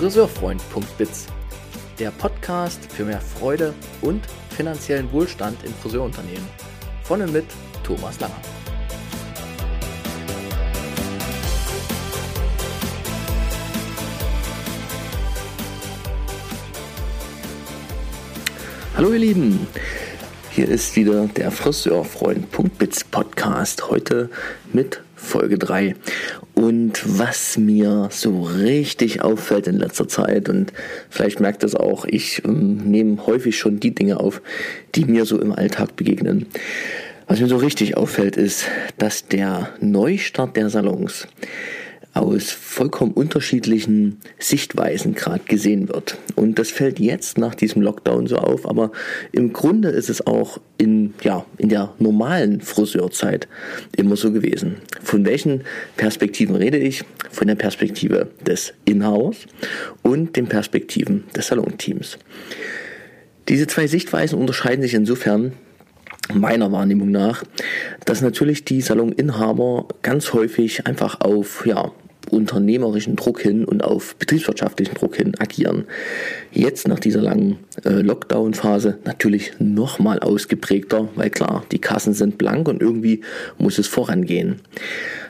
Friseurfreund.biz, der Podcast für mehr Freude und finanziellen Wohlstand in Friseurunternehmen. Von und mit Thomas Langer. Hallo ihr Lieben, hier ist wieder der Friseurfreund.biz Podcast, heute mit Folge 3. Und was mir so richtig auffällt in letzter Zeit, und vielleicht merkt es auch, ich ähm, nehme häufig schon die Dinge auf, die mir so im Alltag begegnen. Was mir so richtig auffällt, ist, dass der Neustart der Salons aus vollkommen unterschiedlichen Sichtweisen gerade gesehen wird. Und das fällt jetzt nach diesem Lockdown so auf, aber im Grunde ist es auch in, ja, in der normalen Friseurzeit immer so gewesen. Von welchen Perspektiven rede ich? Von der Perspektive des Inhabers und den Perspektiven des Salonteams. Diese zwei Sichtweisen unterscheiden sich insofern, meiner Wahrnehmung nach, dass natürlich die Saloninhaber ganz häufig einfach auf ja, unternehmerischen Druck hin und auf betriebswirtschaftlichen Druck hin agieren. Jetzt nach dieser langen äh, Lockdown-Phase natürlich nochmal ausgeprägter, weil klar, die Kassen sind blank und irgendwie muss es vorangehen.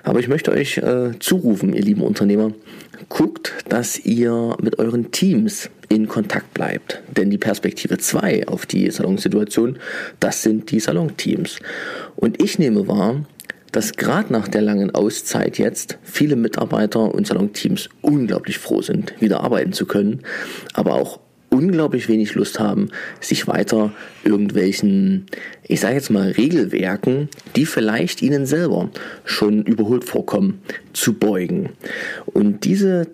Aber ich möchte euch äh, zurufen, ihr lieben Unternehmer, guckt, dass ihr mit euren Teams in Kontakt bleibt. Denn die Perspektive 2 auf die Salonsituation, das sind die Salonteams. Und ich nehme wahr, dass gerade nach der langen Auszeit jetzt viele Mitarbeiter und Salonteams unglaublich froh sind, wieder arbeiten zu können, aber auch unglaublich wenig Lust haben, sich weiter irgendwelchen, ich sage jetzt mal, Regelwerken, die vielleicht ihnen selber schon überholt vorkommen, zu beugen. Und diese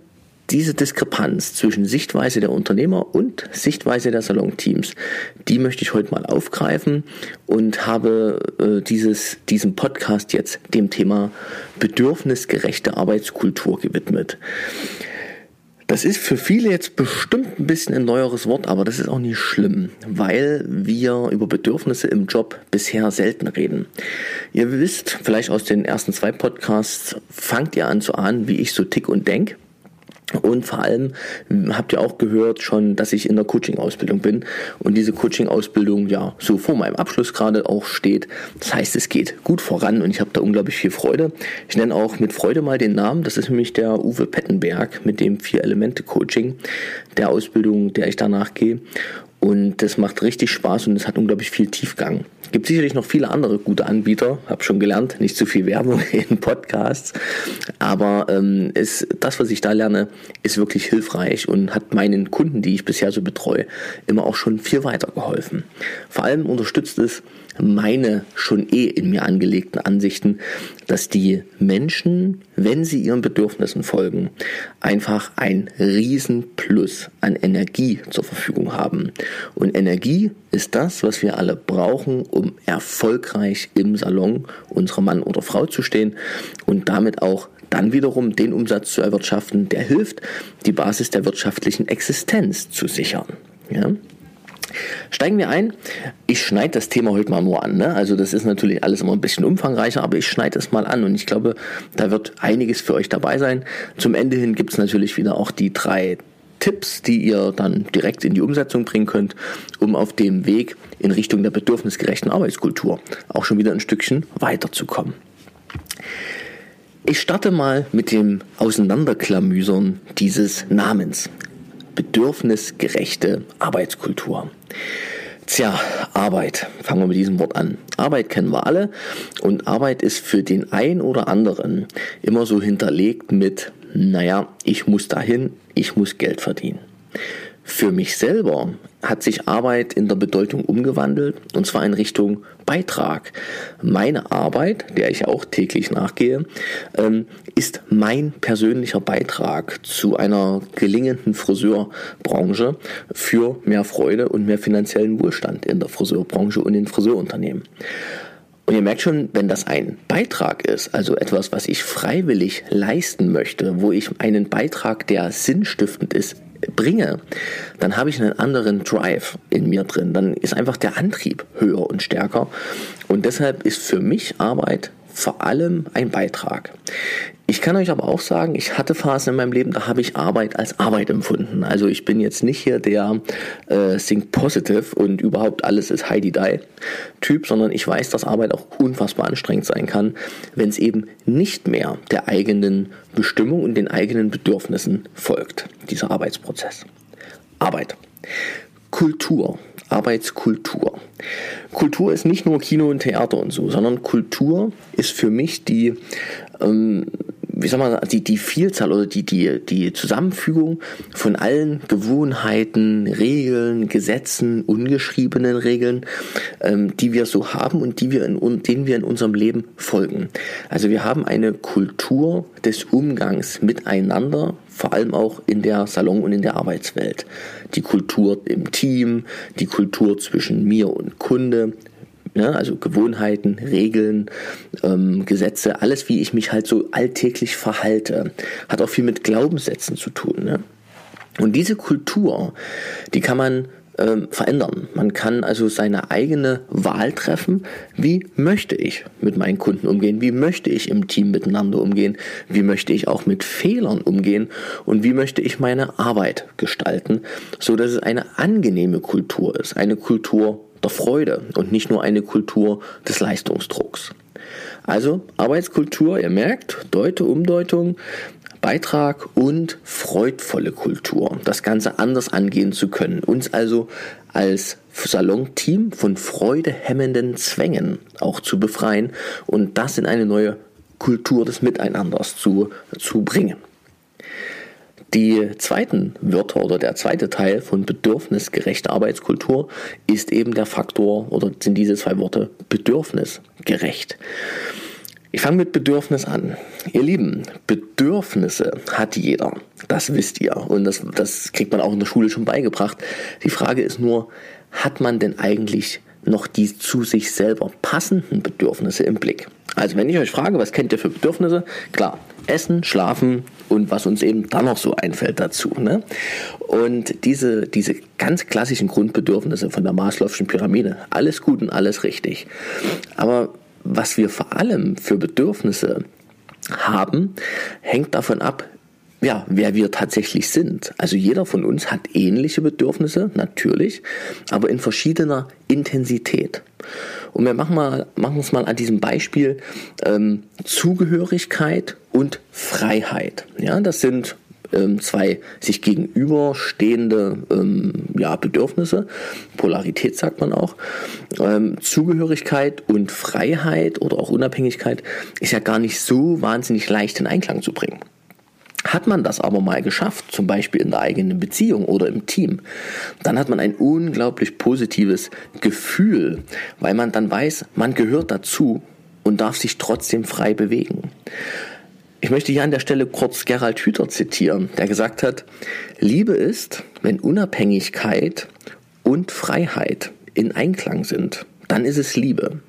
diese Diskrepanz zwischen Sichtweise der Unternehmer und Sichtweise der Salonteams, die möchte ich heute mal aufgreifen und habe äh, dieses, diesen Podcast jetzt dem Thema bedürfnisgerechte Arbeitskultur gewidmet. Das ist für viele jetzt bestimmt ein bisschen ein neueres Wort, aber das ist auch nicht schlimm, weil wir über Bedürfnisse im Job bisher selten reden. Ihr wisst, vielleicht aus den ersten zwei Podcasts fangt ihr an zu ahnen, wie ich so tick und denk. Und vor allem habt ihr auch gehört schon, dass ich in der Coaching-Ausbildung bin und diese Coaching-Ausbildung ja so vor meinem Abschluss gerade auch steht. Das heißt, es geht gut voran und ich habe da unglaublich viel Freude. Ich nenne auch mit Freude mal den Namen. Das ist nämlich der Uwe Pettenberg mit dem Vier-Elemente-Coaching der Ausbildung, der ich danach gehe. Und das macht richtig Spaß und es hat unglaublich viel Tiefgang. Gibt sicherlich noch viele andere gute Anbieter, habe schon gelernt, nicht zu viel Werbung in Podcasts, aber ähm, ist, das, was ich da lerne, ist wirklich hilfreich und hat meinen Kunden, die ich bisher so betreue, immer auch schon viel weitergeholfen. Vor allem unterstützt es meine schon eh in mir angelegten Ansichten, dass die Menschen, wenn sie ihren Bedürfnissen folgen, einfach ein Riesenplus an Energie zur Verfügung haben. Und Energie ist das, was wir alle brauchen, um erfolgreich im Salon unserer Mann oder Frau zu stehen und damit auch dann wiederum den Umsatz zu erwirtschaften, der hilft, die Basis der wirtschaftlichen Existenz zu sichern. Ja? Steigen wir ein. Ich schneide das Thema heute mal nur an. Ne? Also das ist natürlich alles immer ein bisschen umfangreicher, aber ich schneide es mal an und ich glaube, da wird einiges für euch dabei sein. Zum Ende hin gibt es natürlich wieder auch die drei Tipps, die ihr dann direkt in die Umsetzung bringen könnt, um auf dem Weg in Richtung der bedürfnisgerechten Arbeitskultur auch schon wieder ein Stückchen weiterzukommen. Ich starte mal mit dem Auseinanderklamüsern dieses Namens bedürfnisgerechte Arbeitskultur. Tja, Arbeit. Fangen wir mit diesem Wort an. Arbeit kennen wir alle und Arbeit ist für den einen oder anderen immer so hinterlegt mit, naja, ich muss dahin, ich muss Geld verdienen. Für mich selber hat sich Arbeit in der Bedeutung umgewandelt und zwar in Richtung Beitrag. Meine Arbeit, der ich auch täglich nachgehe, ähm, ist mein persönlicher Beitrag zu einer gelingenden Friseurbranche für mehr Freude und mehr finanziellen Wohlstand in der Friseurbranche und in Friseurunternehmen. Und ihr merkt schon, wenn das ein Beitrag ist, also etwas, was ich freiwillig leisten möchte, wo ich einen Beitrag, der sinnstiftend ist, bringe, dann habe ich einen anderen Drive in mir drin. Dann ist einfach der Antrieb höher und stärker. Und deshalb ist für mich Arbeit vor allem ein Beitrag. Ich kann euch aber auch sagen, ich hatte Phasen in meinem Leben, da habe ich Arbeit als Arbeit empfunden. Also ich bin jetzt nicht hier der äh, Think Positive und überhaupt alles ist Heidi Die Typ, sondern ich weiß, dass Arbeit auch unfassbar anstrengend sein kann, wenn es eben nicht mehr der eigenen Bestimmung und den eigenen Bedürfnissen folgt, dieser Arbeitsprozess. Arbeit. Kultur. Arbeitskultur. Kultur ist nicht nur Kino und Theater und so, sondern Kultur ist für mich die ähm, wie soll man die, die Vielzahl oder die, die, die Zusammenfügung von allen Gewohnheiten, Regeln, Gesetzen, ungeschriebenen Regeln, ähm, die wir so haben und die wir in, denen wir in unserem Leben folgen. Also wir haben eine Kultur des Umgangs miteinander, vor allem auch in der Salon- und in der Arbeitswelt. Die Kultur im Team, die Kultur zwischen mir und Kunde, Ne? Also Gewohnheiten, Regeln, ähm, Gesetze, alles, wie ich mich halt so alltäglich verhalte, hat auch viel mit Glaubenssätzen zu tun. Ne? Und diese Kultur, die kann man ähm, verändern. Man kann also seine eigene Wahl treffen, wie möchte ich mit meinen Kunden umgehen, wie möchte ich im Team miteinander umgehen, wie möchte ich auch mit Fehlern umgehen und wie möchte ich meine Arbeit gestalten, so dass es eine angenehme Kultur ist, eine Kultur der Freude und nicht nur eine Kultur des Leistungsdrucks. Also Arbeitskultur, ihr merkt, Deute, Umdeutung, Beitrag und freudvolle Kultur, das Ganze anders angehen zu können, uns also als Salon-Team von freudehemmenden Zwängen auch zu befreien und das in eine neue Kultur des Miteinanders zu, zu bringen. Die zweiten Wörter oder der zweite Teil von bedürfnisgerechter Arbeitskultur ist eben der Faktor oder sind diese zwei Worte bedürfnisgerecht. Ich fange mit Bedürfnis an. Ihr Lieben, Bedürfnisse hat jeder. Das wisst ihr. Und das, das kriegt man auch in der Schule schon beigebracht. Die Frage ist nur, hat man denn eigentlich noch die zu sich selber passenden Bedürfnisse im Blick? Also wenn ich euch frage, was kennt ihr für Bedürfnisse? Klar, Essen, Schlafen und was uns eben dann noch so einfällt dazu. Ne? Und diese, diese ganz klassischen Grundbedürfnisse von der Maslow'schen Pyramide, alles gut und alles richtig. Aber was wir vor allem für Bedürfnisse haben, hängt davon ab, ja, wer wir tatsächlich sind. Also jeder von uns hat ähnliche Bedürfnisse, natürlich, aber in verschiedener Intensität. Und wir machen, mal, machen es mal an diesem Beispiel ähm, Zugehörigkeit und Freiheit. Ja, das sind ähm, zwei sich gegenüberstehende ähm, ja, Bedürfnisse. Polarität sagt man auch. Ähm, Zugehörigkeit und Freiheit oder auch Unabhängigkeit ist ja gar nicht so wahnsinnig leicht in Einklang zu bringen. Hat man das aber mal geschafft, zum Beispiel in der eigenen Beziehung oder im Team, dann hat man ein unglaublich positives Gefühl, weil man dann weiß, man gehört dazu und darf sich trotzdem frei bewegen. Ich möchte hier an der Stelle kurz Gerald Hüther zitieren, der gesagt hat, Liebe ist, wenn Unabhängigkeit und Freiheit in Einklang sind, dann ist es Liebe.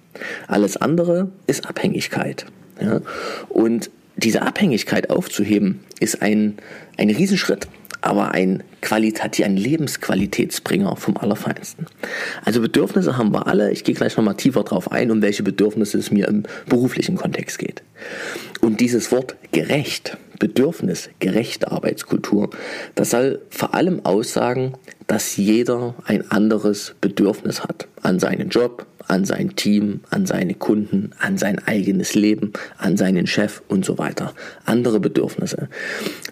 Alles andere ist Abhängigkeit. Ja? Und diese Abhängigkeit aufzuheben, ist ein, ein Riesenschritt, aber ein qualitativ, ein Lebensqualitätsbringer vom Allerfeinsten. Also Bedürfnisse haben wir alle. Ich gehe gleich nochmal tiefer drauf ein, um welche Bedürfnisse es mir im beruflichen Kontext geht. Und dieses Wort gerecht, Bedürfnis, gerechte Arbeitskultur, das soll vor allem aussagen, dass jeder ein anderes Bedürfnis hat an seinen Job, an sein Team, an seine Kunden, an sein eigenes Leben, an seinen Chef und so weiter. Andere Bedürfnisse.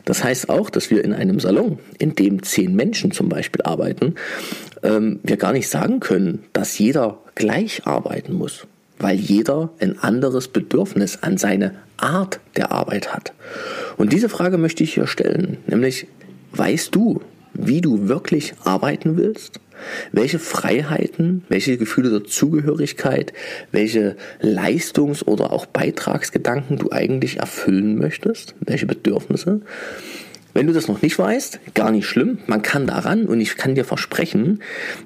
Das heißt auch, dass wir in einem Salon, in dem zehn Menschen zum Beispiel arbeiten, ähm, wir gar nicht sagen können, dass jeder gleich arbeiten muss, weil jeder ein anderes Bedürfnis an seine Art der Arbeit hat. Und diese Frage möchte ich hier stellen, nämlich, weißt du, wie du wirklich arbeiten willst? Welche Freiheiten, welche Gefühle der Zugehörigkeit, welche Leistungs- oder auch Beitragsgedanken du eigentlich erfüllen möchtest, welche Bedürfnisse. Wenn du das noch nicht weißt, gar nicht schlimm, man kann daran und ich kann dir versprechen,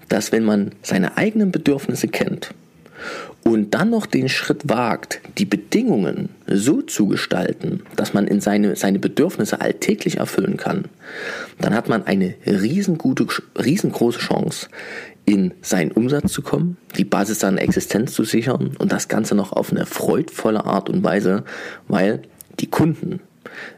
dass wenn man seine eigenen Bedürfnisse kennt und dann noch den Schritt wagt, die Bedingungen so zu gestalten, dass man in seine, seine Bedürfnisse alltäglich erfüllen kann, dann hat man eine riesengute, riesengroße Chance, in seinen Umsatz zu kommen, die Basis seiner Existenz zu sichern und das Ganze noch auf eine freudvolle Art und Weise, weil die Kunden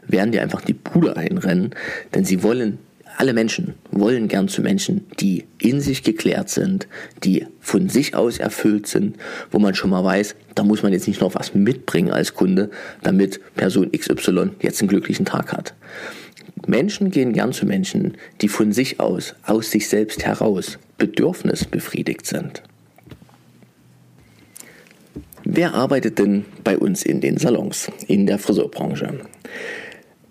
werden dir einfach die Bude einrennen, denn sie wollen alle Menschen wollen gern zu Menschen, die in sich geklärt sind, die von sich aus erfüllt sind, wo man schon mal weiß, da muss man jetzt nicht noch was mitbringen als Kunde, damit Person XY jetzt einen glücklichen Tag hat. Menschen gehen gern zu Menschen, die von sich aus, aus sich selbst heraus, bedürfnisbefriedigt sind. Wer arbeitet denn bei uns in den Salons, in der Friseurbranche?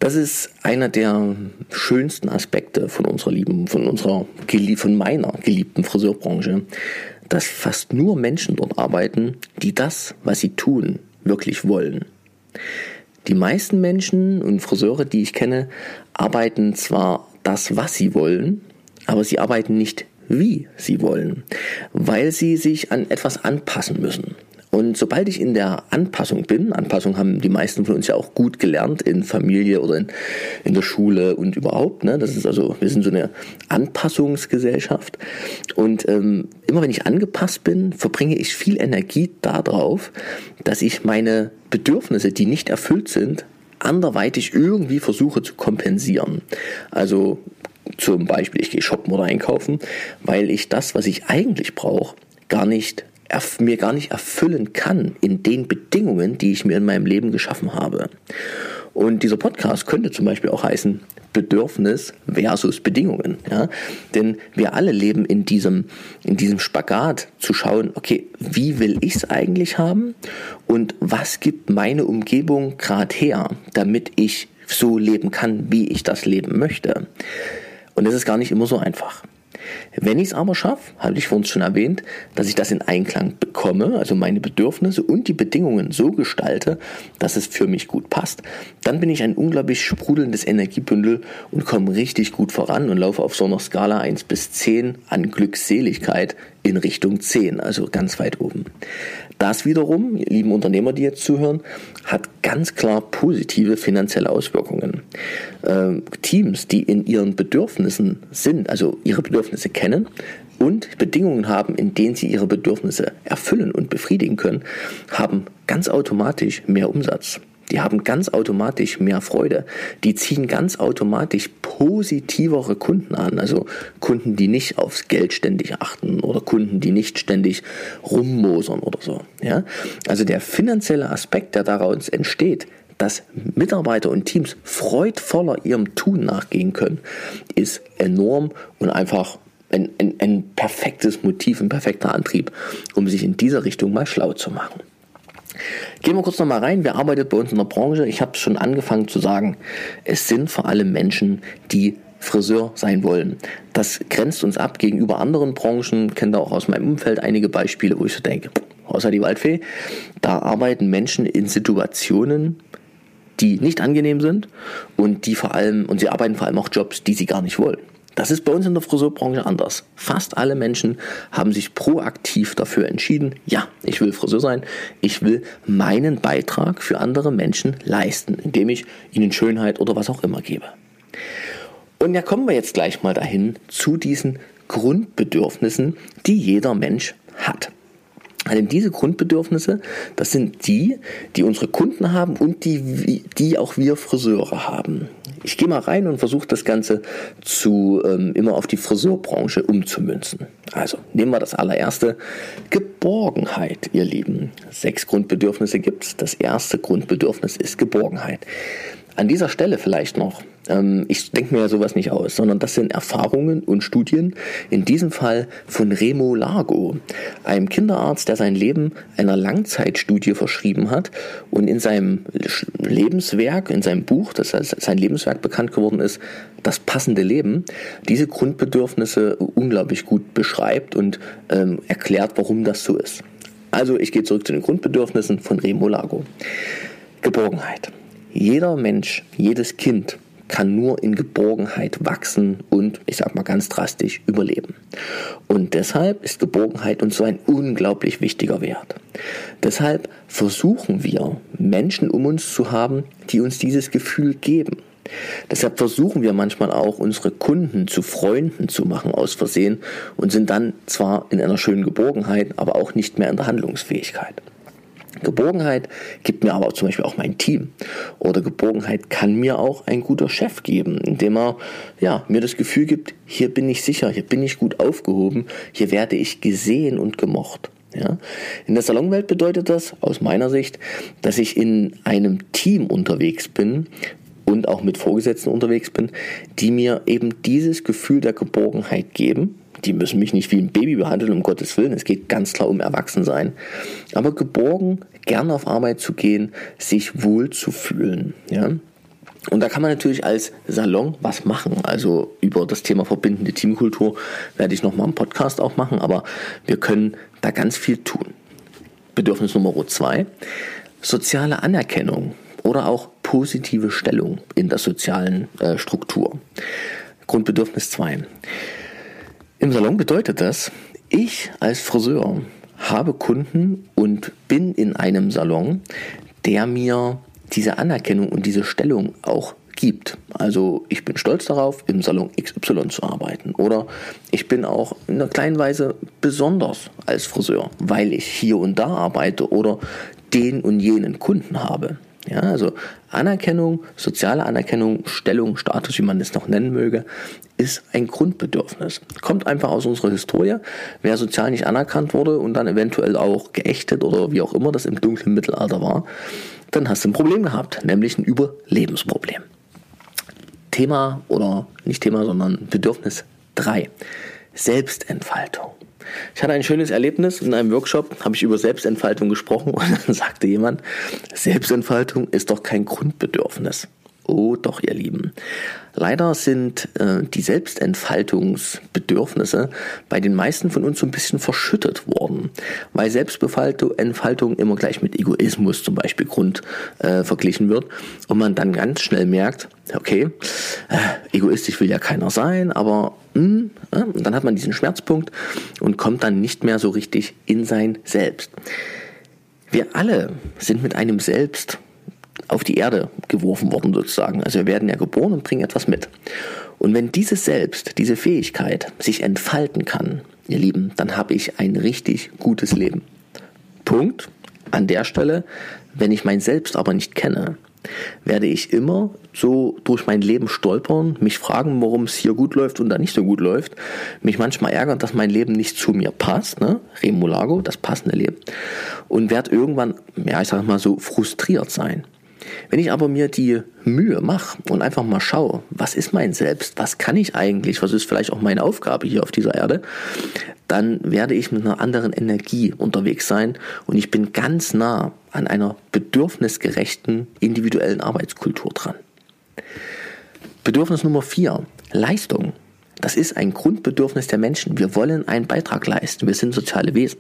Das ist einer der schönsten Aspekte von unserer lieben, von unserer, von meiner geliebten Friseurbranche, dass fast nur Menschen dort arbeiten, die das, was sie tun, wirklich wollen. Die meisten Menschen und Friseure, die ich kenne, arbeiten zwar das, was sie wollen, aber sie arbeiten nicht wie sie wollen, weil sie sich an etwas anpassen müssen. Und sobald ich in der Anpassung bin, Anpassung haben die meisten von uns ja auch gut gelernt in Familie oder in, in der Schule und überhaupt, ne? das ist also, wir sind so eine Anpassungsgesellschaft. Und ähm, immer wenn ich angepasst bin, verbringe ich viel Energie darauf, dass ich meine Bedürfnisse, die nicht erfüllt sind, anderweitig irgendwie versuche zu kompensieren. Also zum Beispiel, ich gehe shoppen oder einkaufen, weil ich das, was ich eigentlich brauche, gar nicht mir gar nicht erfüllen kann in den Bedingungen, die ich mir in meinem Leben geschaffen habe. Und dieser Podcast könnte zum Beispiel auch heißen Bedürfnis versus Bedingungen. Ja? Denn wir alle leben in diesem, in diesem Spagat zu schauen, okay, wie will ich es eigentlich haben und was gibt meine Umgebung gerade her, damit ich so leben kann, wie ich das leben möchte. Und das ist gar nicht immer so einfach. Wenn ich es aber schaffe, hatte ich vorhin schon erwähnt, dass ich das in Einklang bekomme, also meine Bedürfnisse und die Bedingungen so gestalte, dass es für mich gut passt, dann bin ich ein unglaublich sprudelndes Energiebündel und komme richtig gut voran und laufe auf so einer Skala 1 bis 10 an Glückseligkeit in Richtung 10, also ganz weit oben. Das wiederum, lieben Unternehmer, die jetzt zuhören, hat ganz klar positive finanzielle Auswirkungen. Ähm, Teams, die in ihren Bedürfnissen sind, also ihre Bedürfnisse kennen und Bedingungen haben, in denen sie ihre Bedürfnisse erfüllen und befriedigen können, haben ganz automatisch mehr Umsatz. Die haben ganz automatisch mehr Freude. Die ziehen ganz automatisch positivere Kunden an. Also Kunden, die nicht aufs Geld ständig achten oder Kunden, die nicht ständig rummosern oder so. Ja? Also der finanzielle Aspekt, der daraus entsteht, dass Mitarbeiter und Teams freudvoller ihrem Tun nachgehen können, ist enorm und einfach ein, ein, ein perfektes Motiv, ein perfekter Antrieb, um sich in dieser Richtung mal schlau zu machen. Gehen wir kurz nochmal rein. Wer arbeitet bei uns in der Branche? Ich habe schon angefangen zu sagen, es sind vor allem Menschen, die Friseur sein wollen. Das grenzt uns ab gegenüber anderen Branchen. Ich kenne da auch aus meinem Umfeld einige Beispiele, wo ich so denke, außer die Waldfee, da arbeiten Menschen in Situationen, die nicht angenehm sind und die vor allem, und sie arbeiten vor allem auch Jobs, die sie gar nicht wollen. Das ist bei uns in der Friseurbranche anders. Fast alle Menschen haben sich proaktiv dafür entschieden, ja, ich will Friseur sein, ich will meinen Beitrag für andere Menschen leisten, indem ich ihnen Schönheit oder was auch immer gebe. Und da kommen wir jetzt gleich mal dahin zu diesen Grundbedürfnissen, die jeder Mensch hat. Also diese Grundbedürfnisse, das sind die, die unsere Kunden haben und die, die auch wir Friseure haben. Ich gehe mal rein und versuche das Ganze zu ähm, immer auf die Friseurbranche umzumünzen. Also nehmen wir das allererste. Geborgenheit, ihr Lieben. Sechs Grundbedürfnisse gibt es. Das erste Grundbedürfnis ist Geborgenheit. An dieser Stelle vielleicht noch, ähm, ich denke mir ja sowas nicht aus, sondern das sind Erfahrungen und Studien, in diesem Fall von Remo Largo, einem Kinderarzt, der sein Leben einer Langzeitstudie verschrieben hat und in seinem Lebenswerk, in seinem Buch, das als sein Lebenswerk bekannt geworden ist, das passende Leben, diese Grundbedürfnisse unglaublich gut beschreibt und ähm, erklärt, warum das so ist. Also ich gehe zurück zu den Grundbedürfnissen von Remo Largo. Geborgenheit. Jeder Mensch, jedes Kind kann nur in Geborgenheit wachsen und, ich sag mal ganz drastisch, überleben. Und deshalb ist Geborgenheit uns so ein unglaublich wichtiger Wert. Deshalb versuchen wir, Menschen um uns zu haben, die uns dieses Gefühl geben. Deshalb versuchen wir manchmal auch, unsere Kunden zu Freunden zu machen aus Versehen und sind dann zwar in einer schönen Geborgenheit, aber auch nicht mehr in der Handlungsfähigkeit. Geborgenheit gibt mir aber zum Beispiel auch mein Team. Oder Geborgenheit kann mir auch ein guter Chef geben, indem er ja, mir das Gefühl gibt, hier bin ich sicher, hier bin ich gut aufgehoben, hier werde ich gesehen und gemocht. Ja? In der Salonwelt bedeutet das aus meiner Sicht, dass ich in einem Team unterwegs bin und auch mit Vorgesetzten unterwegs bin, die mir eben dieses Gefühl der Geborgenheit geben die müssen mich nicht wie ein Baby behandeln, um Gottes Willen. Es geht ganz klar um Erwachsensein. Aber geborgen, gern auf Arbeit zu gehen, sich wohl zu fühlen. Ja? Und da kann man natürlich als Salon was machen. Also über das Thema verbindende Teamkultur werde ich nochmal einen Podcast auch machen, aber wir können da ganz viel tun. Bedürfnis Nummer zwei, soziale Anerkennung oder auch positive Stellung in der sozialen äh, Struktur. Grundbedürfnis zwei. Im Salon bedeutet das, ich als Friseur habe Kunden und bin in einem Salon, der mir diese Anerkennung und diese Stellung auch gibt. Also ich bin stolz darauf, im Salon XY zu arbeiten. Oder ich bin auch in einer kleinen Weise besonders als Friseur, weil ich hier und da arbeite oder den und jenen Kunden habe. Ja, also Anerkennung, soziale Anerkennung, Stellung, Status, wie man es noch nennen möge, ist ein Grundbedürfnis. Kommt einfach aus unserer Historie. Wer sozial nicht anerkannt wurde und dann eventuell auch geächtet oder wie auch immer das im dunklen Mittelalter war, dann hast du ein Problem gehabt, nämlich ein Überlebensproblem. Thema oder nicht Thema, sondern Bedürfnis 3. Selbstentfaltung. Ich hatte ein schönes Erlebnis in einem Workshop, habe ich über Selbstentfaltung gesprochen und dann sagte jemand, Selbstentfaltung ist doch kein Grundbedürfnis. Oh doch, ihr Lieben. Leider sind äh, die Selbstentfaltungsbedürfnisse bei den meisten von uns so ein bisschen verschüttet worden, weil Selbstentfaltung immer gleich mit Egoismus zum Beispiel Grund äh, verglichen wird und man dann ganz schnell merkt, okay, äh, egoistisch will ja keiner sein, aber und dann hat man diesen Schmerzpunkt und kommt dann nicht mehr so richtig in sein Selbst. Wir alle sind mit einem Selbst auf die Erde geworfen worden sozusagen. Also wir werden ja geboren und bringen etwas mit. Und wenn dieses Selbst, diese Fähigkeit sich entfalten kann, ihr Lieben, dann habe ich ein richtig gutes Leben. Punkt. An der Stelle, wenn ich mein Selbst aber nicht kenne, werde ich immer so durch mein Leben stolpern, mich fragen, warum es hier gut läuft und da nicht so gut läuft, mich manchmal ärgern, dass mein Leben nicht zu mir passt, ne? Remulago, das passende Leben, und werde irgendwann, ja, ich sag mal so, frustriert sein. Wenn ich aber mir die Mühe mache und einfach mal schaue, was ist mein Selbst, was kann ich eigentlich, was ist vielleicht auch meine Aufgabe hier auf dieser Erde, dann werde ich mit einer anderen Energie unterwegs sein und ich bin ganz nah an einer bedürfnisgerechten individuellen Arbeitskultur dran. Bedürfnis Nummer vier, Leistung. Das ist ein Grundbedürfnis der Menschen. Wir wollen einen Beitrag leisten. Wir sind soziale Wesen.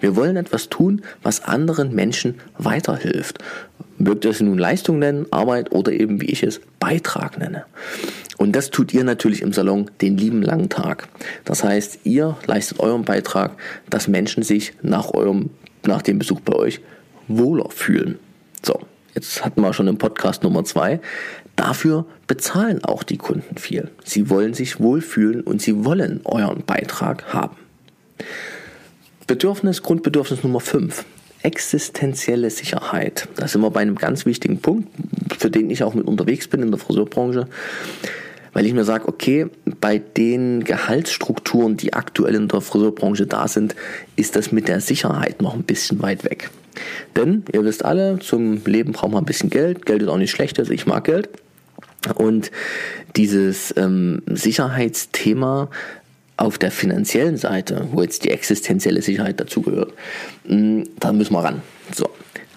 Wir wollen etwas tun, was anderen Menschen weiterhilft. Mögt es nun Leistung nennen, Arbeit oder eben, wie ich es, Beitrag nenne. Und das tut ihr natürlich im Salon den lieben langen Tag. Das heißt, ihr leistet euren Beitrag, dass Menschen sich nach eurem, nach dem Besuch bei euch wohler fühlen. So, jetzt hatten wir schon im Podcast Nummer zwei. Dafür bezahlen auch die Kunden viel. Sie wollen sich wohlfühlen und sie wollen euren Beitrag haben. Bedürfnis, Grundbedürfnis Nummer 5. Existenzielle Sicherheit. Da sind wir bei einem ganz wichtigen Punkt, für den ich auch mit unterwegs bin in der Friseurbranche. Weil ich mir sage, okay, bei den Gehaltsstrukturen, die aktuell in der Friseurbranche da sind, ist das mit der Sicherheit noch ein bisschen weit weg. Denn ihr wisst alle, zum Leben braucht man ein bisschen Geld. Geld ist auch nicht schlecht, also ich mag Geld. Und dieses ähm, Sicherheitsthema auf der finanziellen Seite, wo jetzt die existenzielle Sicherheit dazugehört, mm, da müssen wir ran. So,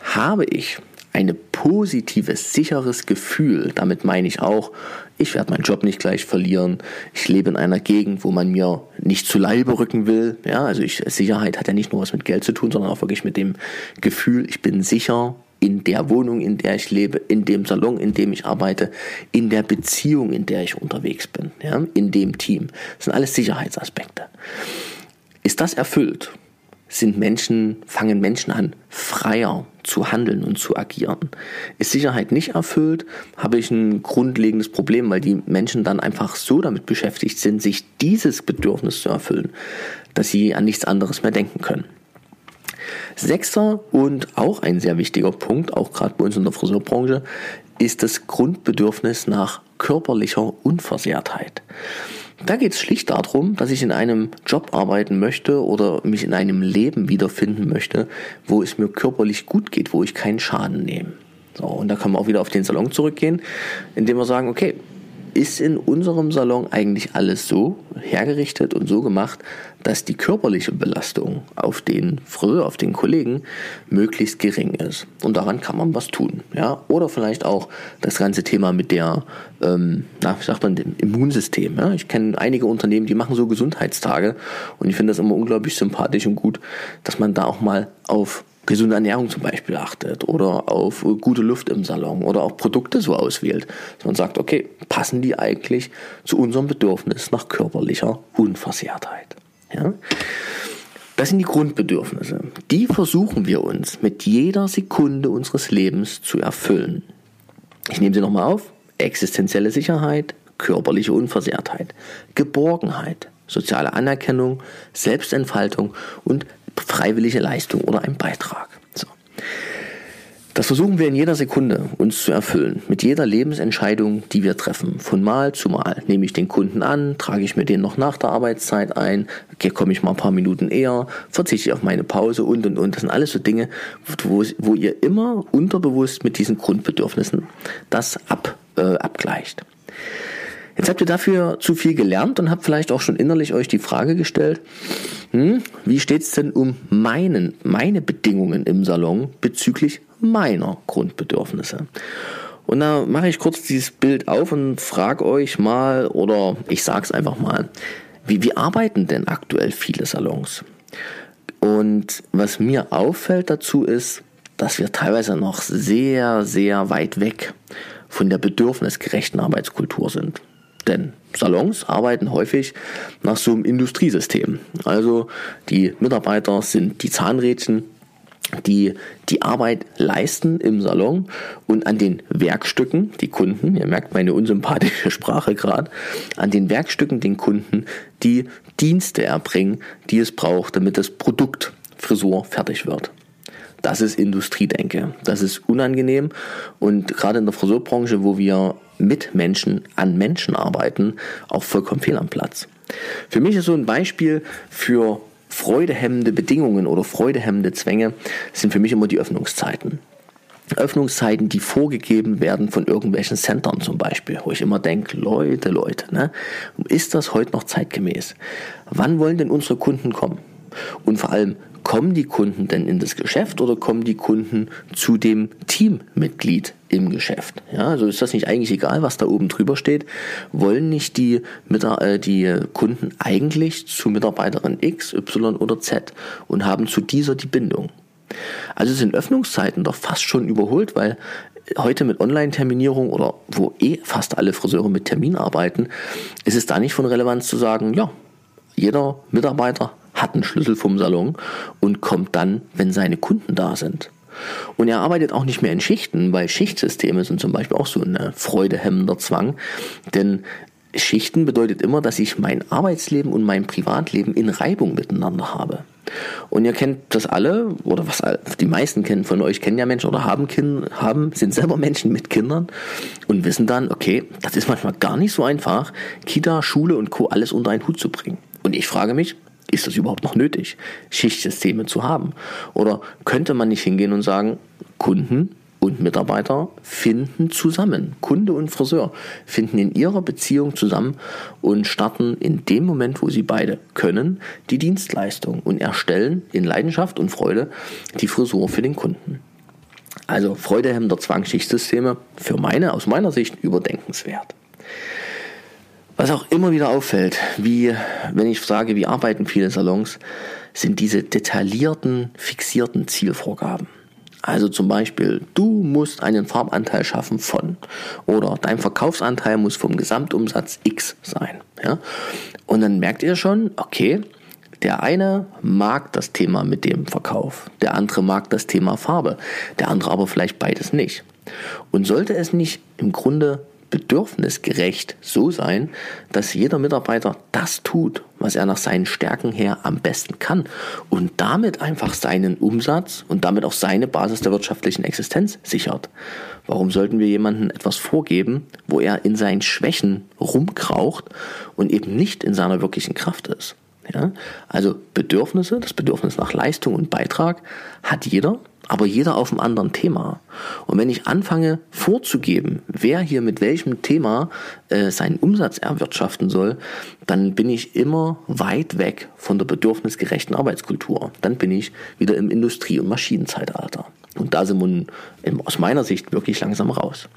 habe ich ein positives, sicheres Gefühl, damit meine ich auch, ich werde meinen Job nicht gleich verlieren, ich lebe in einer Gegend, wo man mir nicht zu Leibe rücken will, ja, also ich, Sicherheit hat ja nicht nur was mit Geld zu tun, sondern auch wirklich mit dem Gefühl, ich bin sicher, in der Wohnung, in der ich lebe, in dem Salon, in dem ich arbeite, in der Beziehung, in der ich unterwegs bin, ja, in dem Team. Das sind alles Sicherheitsaspekte. Ist das erfüllt? sind Menschen, fangen Menschen an, freier zu handeln und zu agieren. Ist Sicherheit nicht erfüllt, habe ich ein grundlegendes Problem, weil die Menschen dann einfach so damit beschäftigt sind, sich dieses Bedürfnis zu erfüllen, dass sie an nichts anderes mehr denken können. Sechster und auch ein sehr wichtiger Punkt, auch gerade bei uns in der Friseurbranche, ist das Grundbedürfnis nach körperlicher Unversehrtheit. Da geht es schlicht darum, dass ich in einem Job arbeiten möchte oder mich in einem Leben wiederfinden möchte, wo es mir körperlich gut geht, wo ich keinen Schaden nehme. So, und da kann man auch wieder auf den Salon zurückgehen, indem wir sagen, okay, ist in unserem Salon eigentlich alles so hergerichtet und so gemacht, dass die körperliche Belastung auf den Friseur, auf den Kollegen möglichst gering ist. Und daran kann man was tun. Ja? Oder vielleicht auch das ganze Thema mit der, ähm, na, wie sagt man, dem Immunsystem. Ja? Ich kenne einige Unternehmen, die machen so Gesundheitstage und ich finde das immer unglaublich sympathisch und gut, dass man da auch mal auf gesunde Ernährung zum Beispiel achtet oder auf gute Luft im Salon oder auch Produkte so auswählt, dass man sagt, okay, passen die eigentlich zu unserem Bedürfnis nach körperlicher Unversehrtheit? Ja? Das sind die Grundbedürfnisse. Die versuchen wir uns mit jeder Sekunde unseres Lebens zu erfüllen. Ich nehme sie nochmal auf. Existenzielle Sicherheit, körperliche Unversehrtheit, Geborgenheit, soziale Anerkennung, Selbstentfaltung und freiwillige Leistung oder ein Beitrag. So. Das versuchen wir in jeder Sekunde uns zu erfüllen, mit jeder Lebensentscheidung, die wir treffen, von Mal zu Mal. Nehme ich den Kunden an, trage ich mir den noch nach der Arbeitszeit ein, komme ich mal ein paar Minuten eher, verzichte ich auf meine Pause und und und. Das sind alles so Dinge, wo, wo ihr immer unterbewusst mit diesen Grundbedürfnissen das ab, äh, abgleicht. Jetzt habt ihr dafür zu viel gelernt und habt vielleicht auch schon innerlich euch die Frage gestellt, hm, wie steht's denn um meinen, meine Bedingungen im Salon bezüglich meiner Grundbedürfnisse? Und da mache ich kurz dieses Bild auf und frage euch mal, oder ich sag's einfach mal, wie, wie arbeiten denn aktuell viele Salons? Und was mir auffällt dazu ist, dass wir teilweise noch sehr, sehr weit weg von der bedürfnisgerechten Arbeitskultur sind. Denn Salons arbeiten häufig nach so einem Industriesystem. Also die Mitarbeiter sind die Zahnrädchen, die die Arbeit leisten im Salon und an den Werkstücken, die Kunden, ihr merkt meine unsympathische Sprache gerade, an den Werkstücken den Kunden die Dienste erbringen, die es braucht, damit das Produkt Frisur fertig wird. Das ist Industriedenke. Das ist unangenehm und gerade in der Friseurbranche, wo wir mit Menschen an Menschen arbeiten, auch vollkommen fehl am Platz. Für mich ist so ein Beispiel für freudehemmende Bedingungen oder freudehemmende Zwänge sind für mich immer die Öffnungszeiten. Öffnungszeiten, die vorgegeben werden von irgendwelchen Centern zum Beispiel, wo ich immer denke, Leute, Leute, ne, ist das heute noch zeitgemäß? Wann wollen denn unsere Kunden kommen? Und vor allem, kommen die Kunden denn in das Geschäft oder kommen die Kunden zu dem Teammitglied im Geschäft? Ja, also ist das nicht eigentlich egal, was da oben drüber steht? Wollen nicht die, äh, die Kunden eigentlich zu Mitarbeiterin X, Y oder Z und haben zu dieser die Bindung? Also sind Öffnungszeiten doch fast schon überholt, weil heute mit Online-Terminierung oder wo eh fast alle Friseure mit Termin arbeiten, ist es da nicht von Relevanz zu sagen, ja, jeder Mitarbeiter hat einen Schlüssel vom Salon und kommt dann, wenn seine Kunden da sind. Und er arbeitet auch nicht mehr in Schichten, weil Schichtsysteme sind zum Beispiel auch so ein freudehemmender Zwang. Denn Schichten bedeutet immer, dass ich mein Arbeitsleben und mein Privatleben in Reibung miteinander habe. Und ihr kennt das alle, oder was die meisten kennen von euch, kennen ja Menschen oder haben Kinder, haben, sind selber Menschen mit Kindern und wissen dann, okay, das ist manchmal gar nicht so einfach, Kita, Schule und Co. alles unter einen Hut zu bringen. Und ich frage mich, ist das überhaupt noch nötig, Schichtsysteme zu haben? Oder könnte man nicht hingehen und sagen, Kunden und Mitarbeiter finden zusammen, Kunde und Friseur finden in ihrer Beziehung zusammen und starten in dem Moment, wo sie beide können, die Dienstleistung und erstellen in Leidenschaft und Freude die Frisur für den Kunden. Also freudehemmender Zwangsschichtsysteme für meine, aus meiner Sicht überdenkenswert. Was auch immer wieder auffällt, wie wenn ich sage, wie arbeiten viele Salons, sind diese detaillierten, fixierten Zielvorgaben. Also zum Beispiel, du musst einen Farbanteil schaffen von oder dein Verkaufsanteil muss vom Gesamtumsatz X sein. Ja? Und dann merkt ihr schon, okay, Der eine mag das Thema mit dem Verkauf, der andere mag das Thema Farbe, der andere aber vielleicht beides nicht. Und sollte es nicht im Grunde bedürfnisgerecht so sein, dass jeder Mitarbeiter das tut, was er nach seinen Stärken her am besten kann und damit einfach seinen Umsatz und damit auch seine Basis der wirtschaftlichen Existenz sichert. Warum sollten wir jemandem etwas vorgeben, wo er in seinen Schwächen rumkraucht und eben nicht in seiner wirklichen Kraft ist? Ja? Also Bedürfnisse, das Bedürfnis nach Leistung und Beitrag hat jeder aber jeder auf einem anderen Thema. Und wenn ich anfange vorzugeben, wer hier mit welchem Thema äh, seinen Umsatz erwirtschaften soll, dann bin ich immer weit weg von der bedürfnisgerechten Arbeitskultur. Dann bin ich wieder im Industrie- und Maschinenzeitalter. Und da sind wir aus meiner Sicht wirklich langsam raus.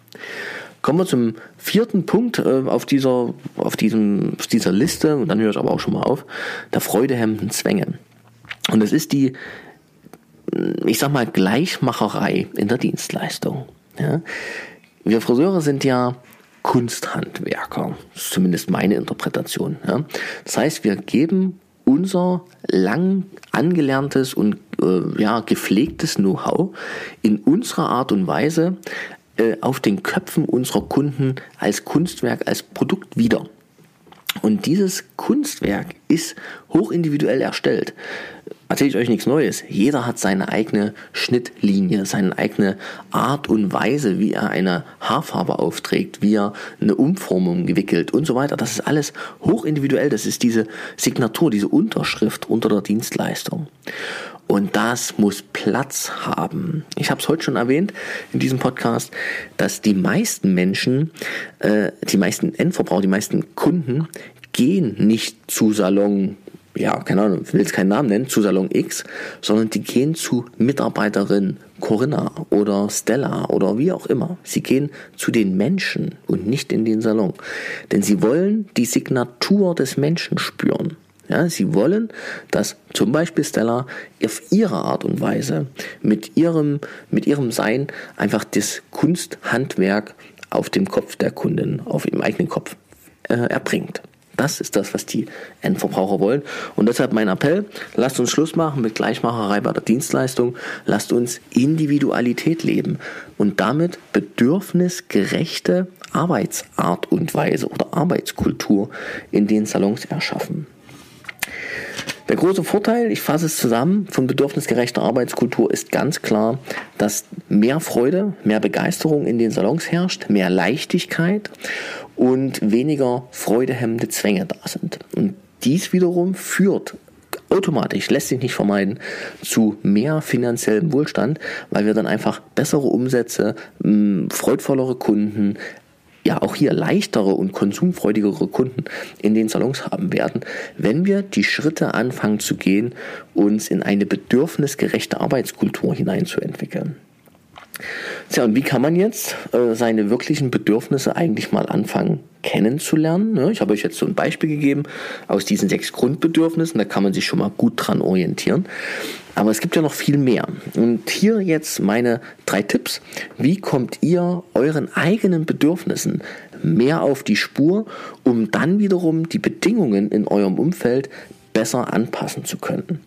Kommen wir zum vierten Punkt äh, auf, dieser, auf, diesem, auf dieser Liste, und dann höre ich aber auch schon mal auf, der freudehemmenden Zwänge. Und das ist die ich sag mal, Gleichmacherei in der Dienstleistung. Ja? Wir Friseure sind ja Kunsthandwerker. Ist zumindest meine Interpretation. Ja? Das heißt, wir geben unser lang angelerntes und äh, ja, gepflegtes Know-how in unserer Art und Weise äh, auf den Köpfen unserer Kunden als Kunstwerk, als Produkt wieder. Und dieses Kunstwerk ist hochindividuell erstellt erzähle ich euch nichts Neues. Jeder hat seine eigene Schnittlinie, seine eigene Art und Weise, wie er eine Haarfarbe aufträgt, wie er eine Umformung gewickelt und so weiter. Das ist alles hochindividuell. Das ist diese Signatur, diese Unterschrift unter der Dienstleistung. Und das muss Platz haben. Ich habe es heute schon erwähnt in diesem Podcast, dass die meisten Menschen, äh, die meisten Endverbraucher, die meisten Kunden gehen nicht zu Salon ja, keine Ahnung, ich will jetzt keinen Namen nennen, zu Salon X, sondern die gehen zu Mitarbeiterin Corinna oder Stella oder wie auch immer. Sie gehen zu den Menschen und nicht in den Salon. Denn sie wollen die Signatur des Menschen spüren. Ja, sie wollen, dass zum Beispiel Stella auf ihre Art und Weise mit ihrem, mit ihrem Sein einfach das Kunsthandwerk auf dem Kopf der Kundin, auf ihrem eigenen Kopf äh, erbringt. Das ist das, was die Endverbraucher wollen. Und deshalb mein Appell, lasst uns Schluss machen mit Gleichmacherei bei der Dienstleistung. Lasst uns Individualität leben und damit bedürfnisgerechte Arbeitsart und Weise oder Arbeitskultur in den Salons erschaffen. Der große Vorteil, ich fasse es zusammen, von bedürfnisgerechter Arbeitskultur ist ganz klar, dass mehr Freude, mehr Begeisterung in den Salons herrscht, mehr Leichtigkeit und weniger freudehemmende Zwänge da sind. Und dies wiederum führt automatisch, lässt sich nicht vermeiden, zu mehr finanziellem Wohlstand, weil wir dann einfach bessere Umsätze, freudvollere Kunden, ja auch hier leichtere und konsumfreudigere Kunden in den Salons haben werden, wenn wir die Schritte anfangen zu gehen, uns in eine bedürfnisgerechte Arbeitskultur hineinzuentwickeln. Tja, und wie kann man jetzt äh, seine wirklichen Bedürfnisse eigentlich mal anfangen kennenzulernen? Ne? Ich habe euch jetzt so ein Beispiel gegeben aus diesen sechs Grundbedürfnissen, da kann man sich schon mal gut dran orientieren. Aber es gibt ja noch viel mehr. Und hier jetzt meine drei Tipps. Wie kommt ihr euren eigenen Bedürfnissen mehr auf die Spur, um dann wiederum die Bedingungen in eurem Umfeld besser anpassen zu können?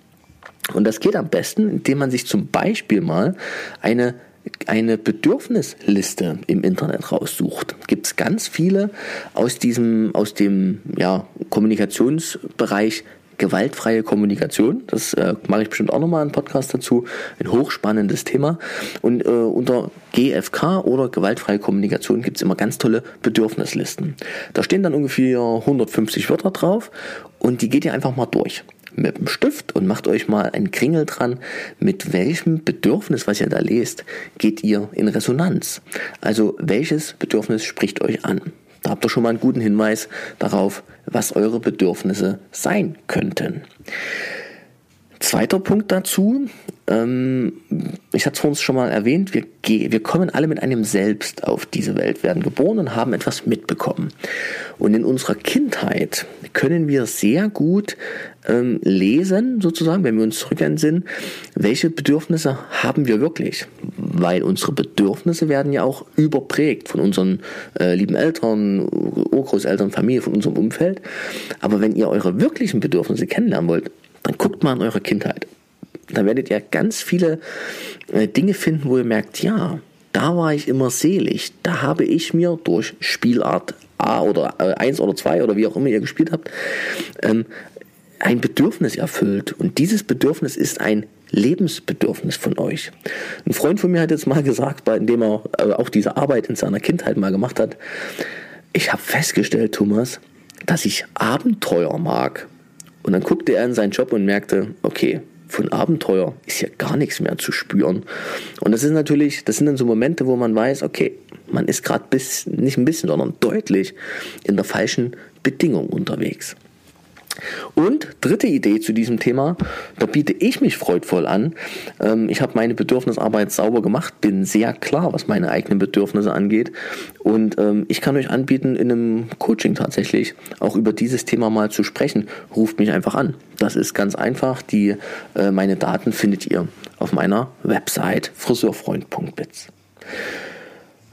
Und das geht am besten, indem man sich zum Beispiel mal eine eine Bedürfnisliste im Internet raussucht, gibt es ganz viele aus diesem, aus dem ja, Kommunikationsbereich gewaltfreie Kommunikation. Das äh, mache ich bestimmt auch nochmal einen Podcast dazu. Ein hochspannendes Thema. Und äh, unter GFK oder gewaltfreie Kommunikation gibt es immer ganz tolle Bedürfnislisten. Da stehen dann ungefähr 150 Wörter drauf und die geht ihr einfach mal durch mit dem Stift und macht euch mal einen Kringel dran, mit welchem Bedürfnis, was ihr da lest, geht ihr in Resonanz. Also welches Bedürfnis spricht euch an? Da habt ihr schon mal einen guten Hinweis darauf, was eure Bedürfnisse sein könnten. Zweiter Punkt dazu, ähm, ich hatte es vorhin schon mal erwähnt, wir, wir kommen alle mit einem Selbst auf diese Welt, werden geboren und haben etwas mitbekommen. Und in unserer Kindheit können wir sehr gut ähm, lesen, sozusagen, wenn wir uns zurückentsinnen, welche Bedürfnisse haben wir wirklich. Weil unsere Bedürfnisse werden ja auch überprägt von unseren äh, lieben Eltern, Urgroßeltern, Familie, von unserem Umfeld. Aber wenn ihr eure wirklichen Bedürfnisse kennenlernen wollt, dann guckt mal in eure Kindheit. Da werdet ihr ganz viele äh, Dinge finden, wo ihr merkt, ja, da war ich immer selig. Da habe ich mir durch Spielart A oder äh, 1 oder 2 oder wie auch immer ihr gespielt habt, ähm, ein Bedürfnis erfüllt. Und dieses Bedürfnis ist ein Lebensbedürfnis von euch. Ein Freund von mir hat jetzt mal gesagt, bei dem er äh, auch diese Arbeit in seiner Kindheit mal gemacht hat, ich habe festgestellt, Thomas, dass ich Abenteuer mag. Und dann guckte er in seinen Job und merkte, okay, von Abenteuer ist hier gar nichts mehr zu spüren. Und das ist natürlich, das sind dann so Momente, wo man weiß, okay, man ist gerade bis, nicht ein bisschen, sondern deutlich in der falschen Bedingung unterwegs. Und dritte Idee zu diesem Thema, da biete ich mich freudvoll an. Ähm, ich habe meine Bedürfnisarbeit sauber gemacht, bin sehr klar, was meine eigenen Bedürfnisse angeht. Und ähm, ich kann euch anbieten, in einem Coaching tatsächlich auch über dieses Thema mal zu sprechen. Ruft mich einfach an. Das ist ganz einfach. Die, äh, meine Daten findet ihr auf meiner Website friseurfreund.biz.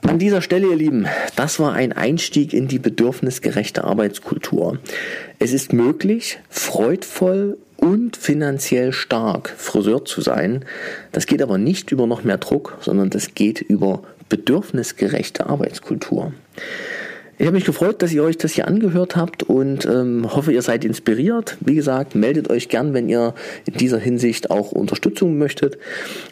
An dieser Stelle, ihr Lieben, das war ein Einstieg in die bedürfnisgerechte Arbeitskultur. Es ist möglich, freudvoll und finanziell stark Friseur zu sein. Das geht aber nicht über noch mehr Druck, sondern das geht über bedürfnisgerechte Arbeitskultur. Ich habe mich gefreut, dass ihr euch das hier angehört habt und ähm, hoffe, ihr seid inspiriert. Wie gesagt, meldet euch gern, wenn ihr in dieser Hinsicht auch Unterstützung möchtet.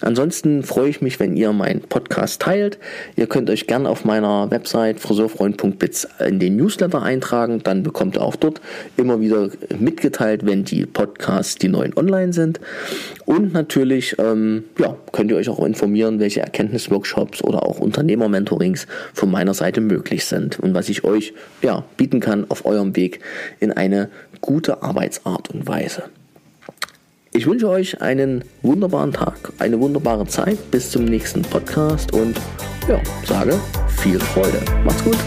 Ansonsten freue ich mich, wenn ihr meinen Podcast teilt. Ihr könnt euch gern auf meiner Website friseurfreund.biz in den Newsletter eintragen. Dann bekommt ihr auch dort immer wieder mitgeteilt, wenn die Podcasts, die neuen online sind. Und natürlich ähm, ja, könnt ihr euch auch informieren, welche Erkenntnisworkshops oder auch Unternehmermentorings von meiner Seite möglich sind und was ich euch ja, bieten kann auf eurem Weg in eine gute Arbeitsart und Weise. Ich wünsche euch einen wunderbaren Tag, eine wunderbare Zeit bis zum nächsten Podcast und ja, sage viel Freude. Macht's gut.